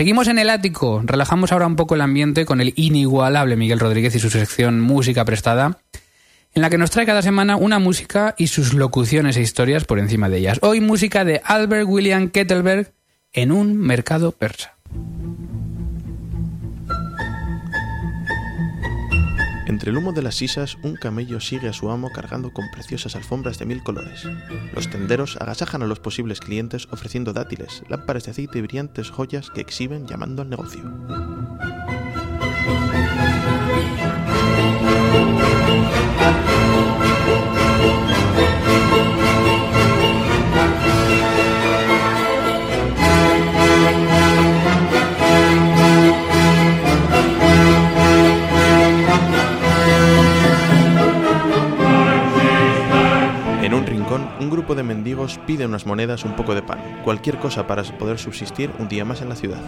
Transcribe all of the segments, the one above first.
seguimos en el ático. Relajamos ahora un poco el ambiente con el inigualable Miguel Rodríguez y su sección Música Prestada, en la que nos trae cada semana una música y sus locuciones e historias por encima de ellas. Hoy música de Albert William Kettelberg en un mercado persa. Entre el humo de las sisas, un camello sigue a su amo cargando con preciosas alfombras de mil colores. Los tenderos agasajan a los posibles clientes ofreciendo dátiles, lámparas de aceite y brillantes joyas que exhiben llamando al negocio. Pide unas monedas, un poco de pan, cualquier cosa para poder subsistir un día más en la ciudad.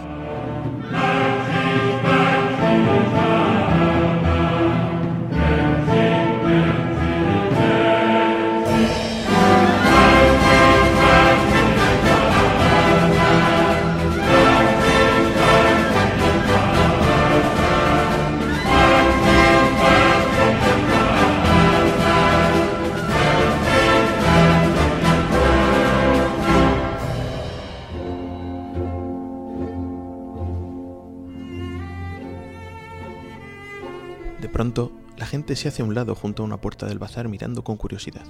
Pronto, la gente se hace a un lado junto a una puerta del bazar mirando con curiosidad.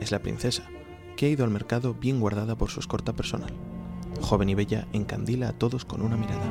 Es la princesa, que ha ido al mercado bien guardada por su escorta personal. Joven y bella, encandila a todos con una mirada.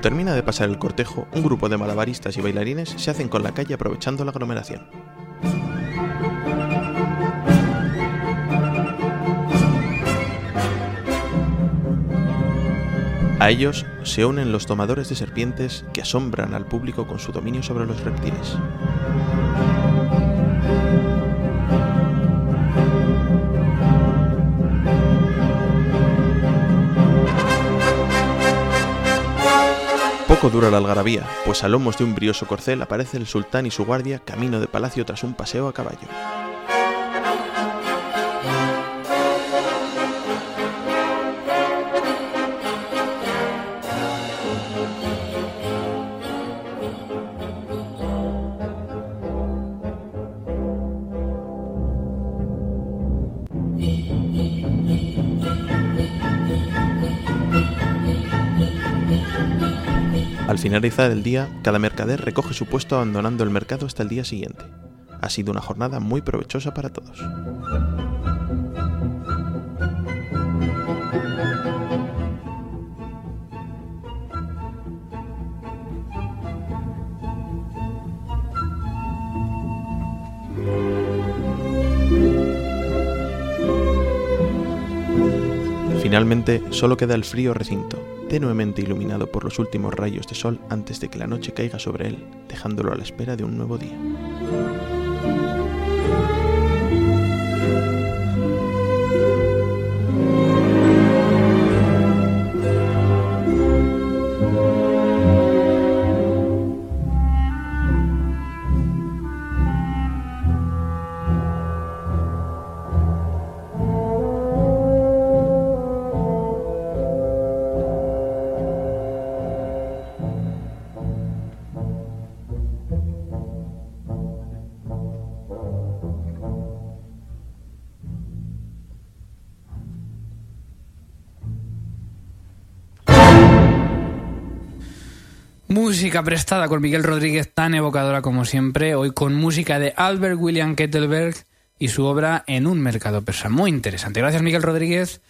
Termina de pasar el cortejo, un grupo de malabaristas y bailarines se hacen con la calle aprovechando la aglomeración. A ellos se unen los tomadores de serpientes que asombran al público con su dominio sobre los reptiles. Dura la algarabía, pues a lomos de un brioso corcel aparece el sultán y su guardia camino de palacio tras un paseo a caballo. Al finalizar el día, cada mercader recoge su puesto abandonando el mercado hasta el día siguiente. Ha sido una jornada muy provechosa para todos. Finalmente, solo queda el frío recinto, tenuemente iluminado por los últimos rayos de sol antes de que la noche caiga sobre él, dejándolo a la espera de un nuevo día. Música prestada con Miguel Rodríguez, tan evocadora como siempre, hoy con música de Albert William Kettelberg y su obra En un mercado persa. Muy interesante. Gracias Miguel Rodríguez.